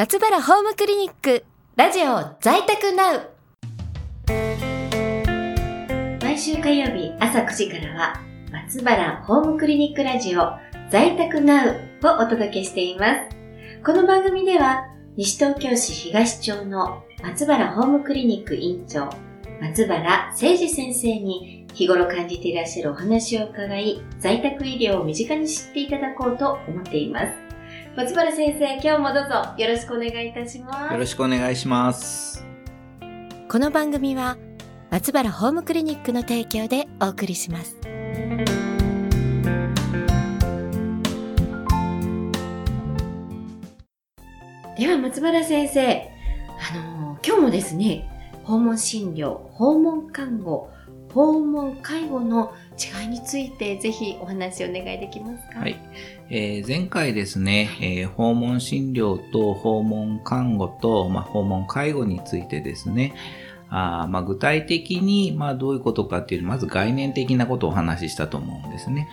松原ホームクリニックラジオ在宅ナウ毎週火曜日朝9時からは松原ホームクリニックラジオ在宅ナウをお届けしています。この番組では西東京市東町の松原ホームクリニック院長松原誠二先生に日頃感じていらっしゃるお話を伺い在宅医療を身近に知っていただこうと思っています。松原先生、今日もどうぞよろしくお願いいたします。よろしくお願いします。この番組は松原ホームクリニックの提供でお送りしますでは松原先生、あの今日もですね、訪問診療、訪問看護、訪問介護の違いについてぜひお話をお願いできますか？はい。えー前回ですね、えー訪問診療と訪問看護と、まあ、訪問介護についてですね、あーまあ、具体的に、まあ、どういうことかっていうまず概念的なことをお話ししたと思うんですね。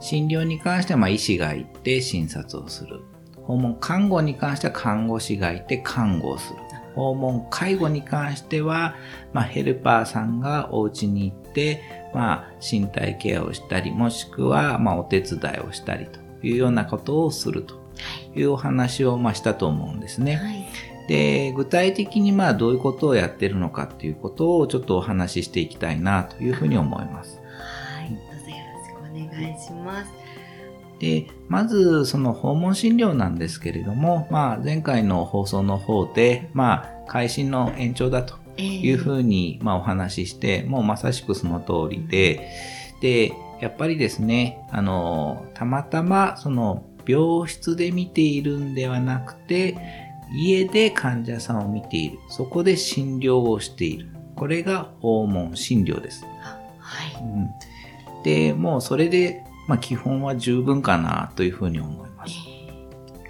診療に関しては、まあ、医師が行って診察をする。訪問看護に関しては看護師がいて看護をする。訪問介護に関しては、まあ、ヘルパーさんがお家に行って、まあ、身体ケアをしたり、もしくは、まあ、お手伝いをしたりというようなことをするというお話を、まあ、したと思うんですね。はい。で、具体的に、まあ、どういうことをやってるのかっていうことをちょっとお話ししていきたいなというふうに思います。はい。どうぞよろしくお願いします。で、まず、その訪問診療なんですけれども、まあ、前回の放送の方で、まあ、会心の延長だとえーいうふうに、まあ、お話しして、もうまさしくその通りで、で、やっぱりですね、あの、たまたま、その、病室で見ているんではなくて、家で患者さんを見ている。そこで診療をしている。これが訪問診療です。はい。うん、で、もうそれで、まあ、基本は十分かなというふうに思います。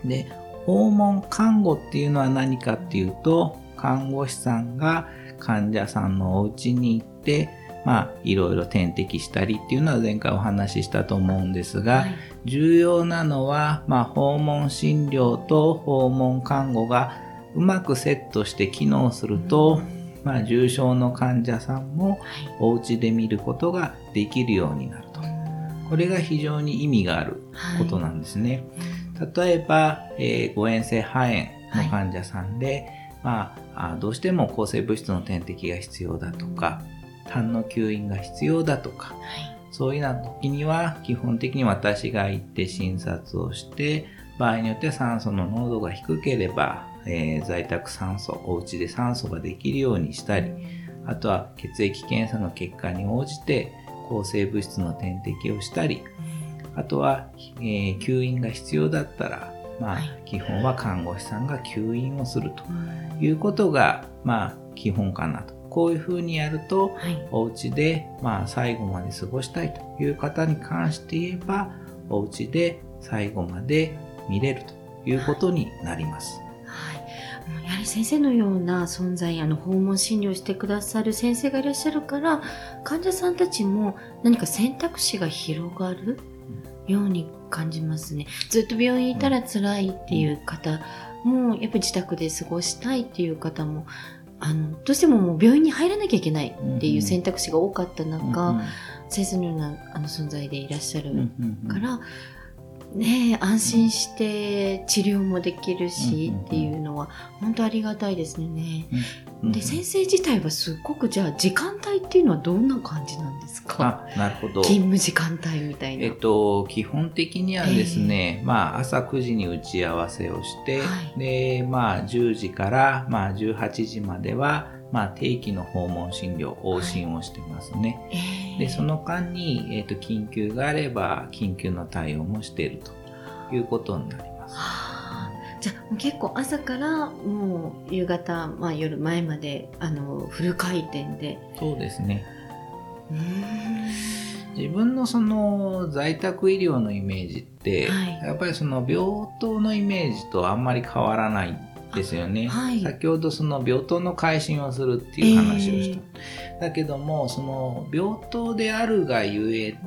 で、訪問看護っていうのは何かっていうと、看護師さんが患者さんのお家に行って、まあ、いろいろ点滴したりっていうのは前回お話ししたと思うんですが、はい重要なのは、まあ、訪問診療と訪問看護がうまくセットして機能すると、まあ、重症の患者さんもお家で見ることができるようになると。これが非常に意味があることなんですね。例えば、えー誤嚥性肺炎の患者さんで、まあ、あどうしても抗生物質の点滴が必要だとか、痰の吸引が必要だとか、そういうような時には、基本的に私が行って診察をして、場合によっては酸素の濃度が低ければ、えー在宅酸素、お家で酸素ができるようにしたり、あとは血液検査の結果に応じて抗生物質の点滴をしたり、あとは、えー吸引が必要だったら、まあ、基本は看護師さんが吸引をするということが、まあ、基本かなと。こういうふうにやると、はい。お家で、まあ、最後まで過ごしたいという方に関して言えば、お家で最後まで見れるということになります。り先生のような存在あの訪問診療してくださる先生がいらっしゃるから患者さんたちも何か選択肢が広がるように感じますね。ずっと病院にいたら辛いっていう方もやっぱり自宅で過ごしたいっていう方もあのどうしてももう病院に入らなきゃいけないっていう選択肢が多かった中、うん先生のようなあの存在でいらっしゃるうんうんうんから、ねえ安心して治療もできるしっていうのは本当ありがたいですね。うんで先生自体はすっごくじゃあ時間帯っていうのはどんな感じなんですか？あ、なるほど。勤務時間帯みたいな。えっと、基本的にはですね、まあ、朝9時に打ち合わせをして、はいで、まあ、10時から、まあ、18時までは、まあ、定期の訪問診療、往診をしてますね。えーで、その間に、えっと、緊急があれば、緊急の対応もしているということになります。はあじゃあ結構朝からもう夕方、まあ、夜前まであのフル回転で。そうですね。自分のその在宅医療のイメージって、はいやっぱりその病棟のイメージとあんまり変わらないですよね。はい先ほどその病棟の改心をするっていう話をした。だけども、その病棟であるがゆえ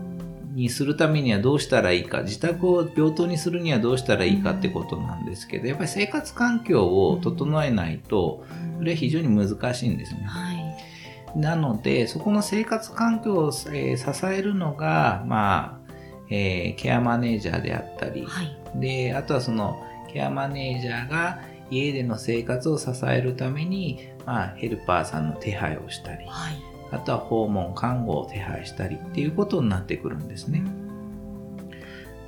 にするためにはどうしたらいいか、自宅を病棟にするにはどうしたらいいかってことなんですけど、やっぱり生活環境を整えないと、それは非常に難しいんですね。はい。なので、そこの生活環境を、えー支えるのが、まあ、えーケアマネージャーであったり、はい。で、あとはそのケアマネージャーが家での生活を支えるために、まあ、ヘルパーさんの手配をしたり、はい。あとは訪問看護を手配したりっていうことになってくるんですね。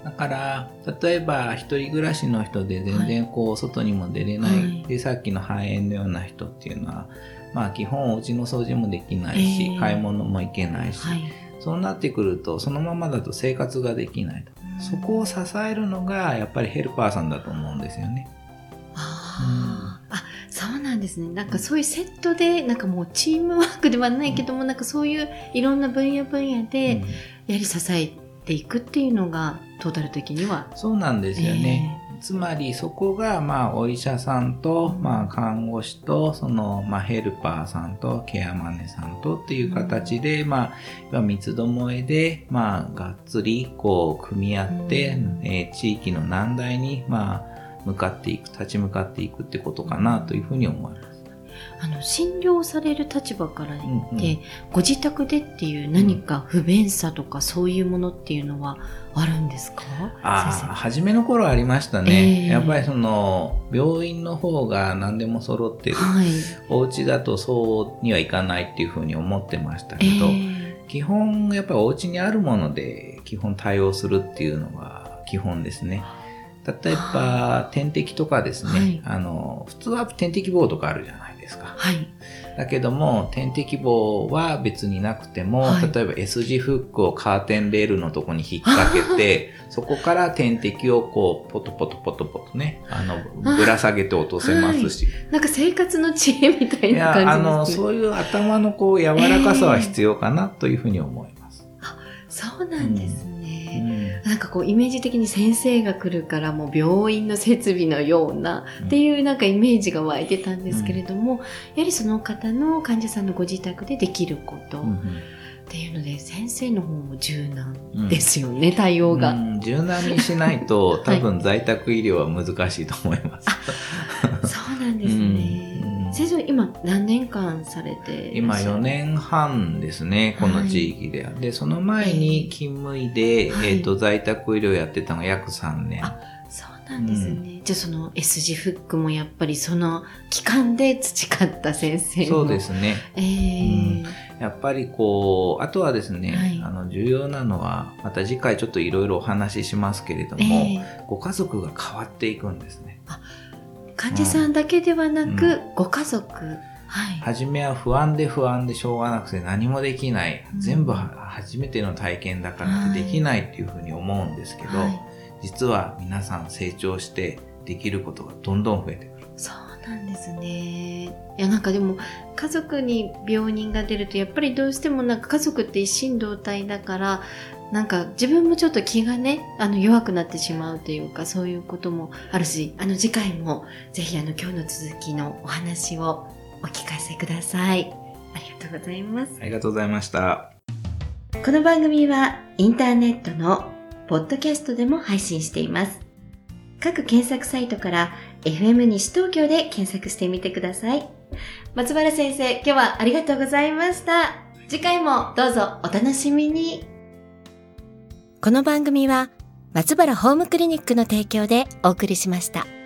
だから、例えば一人暮らしの人で全然こう外にも出れない、はいで、さっきの肺炎のような人っていうのは、まあ基本お家の掃除もできないし、ええ買い物も行けないし、はい。そうなってくると、そのままだと生活ができないと。そこを支えるのがやっぱりヘルパーさんだと思うんですよね。あそうなんですね。なんかそういうセットで、なんかもうチームワークではないけども、なんかそういういろんな分野分野でうんやり支えていくっていうのが、トータル的には。そうなんですよね。つまりそこが、まあ、お医者さんと、まあ、看護師と、その、まあ、ヘルパーさんと、ケアマネさんとっていう形で、まあ、三つどもえで、まあ、がっつり、こう、組み合って、うんえー地域の難題に、まあ、向かっていく、立ち向かっていくってことかな、というふうに思います。あの、診療される立場からうん言って、うんご自宅でっていう何か不便さとかそういうものっていうのはあるんですか？ああ、先初めの頃ありましたね。ええやっぱりその、病院の方が何でも揃ってる生。はい。お家だとそうにはいかないっていうふうに思ってましたえけど、ー基本やっぱりお家にあるもので基本対応するっていうのが基本ですね。例えば点滴とかですね、はいあの普通は点滴棒とかあるじゃないですか。はい。だけども点滴棒は別になくても、はい例えば S 字フックをカーテンレールのとこに引っ掛けて そこから点滴をこうポトポトポトポトねあのぶら下げて落とせますし、なんか生活の知恵みたいいなや、あの、感じですね。そういう頭のこう、柔らかさは必要かなというふうに思います。そうなんですうね。んなんかこうイメージ的に先生が来るからもう病院の設備のようなうんっていうなんかイメージが湧いてたんですけれども、やはりその方の患者さんのご自宅でできることっうんていうので先生の方も柔軟うんですよね、対応が。うん柔軟にしないと、多分在宅医療は難しいと思います。そうなんですね。うん先生今何年間されて今っしゃる？4年半ですね、この地域では。で、その前に勤務医で、はいえっ、と、在宅医療やってたのが約3年。あそうなんですね。じゃあその S 字フックもやっぱりその期間で培った先生の。そうで。すね。えーやっぱりこう、あとはですね、はいあの、重要なのは、また次回ちょっといろいろお話ししますけれども、えーご家族が変わっていくんですね。患者さんだけではなく、うご家族。はい。初めは不安で不安でしょうがなくて何もできない。うん全部は初めての体験だからってできないっていうふうに思うんですけど、はい実は皆さん成長してできることがどんどん増えてくる。そうなんですね。いやなんかでも家族に病人が出るとやっぱりどうしてもなんか家族って一心同体だからなんか自分もちょっと気がねあの弱くなってしまうというかそういうこともあるしあの次回もぜひあの今日の続きのお話をお聞かせください。ありがとうございます。ありがとうございました。この番組はインターネットのポッドキャストでも配信しています。各検索サイトから FM 西東京で検索してみてください。松原先生、今日はありがとうございました。次回もどうぞお楽しみに。この番組は松原ホームクリニックの提供でお送りしました。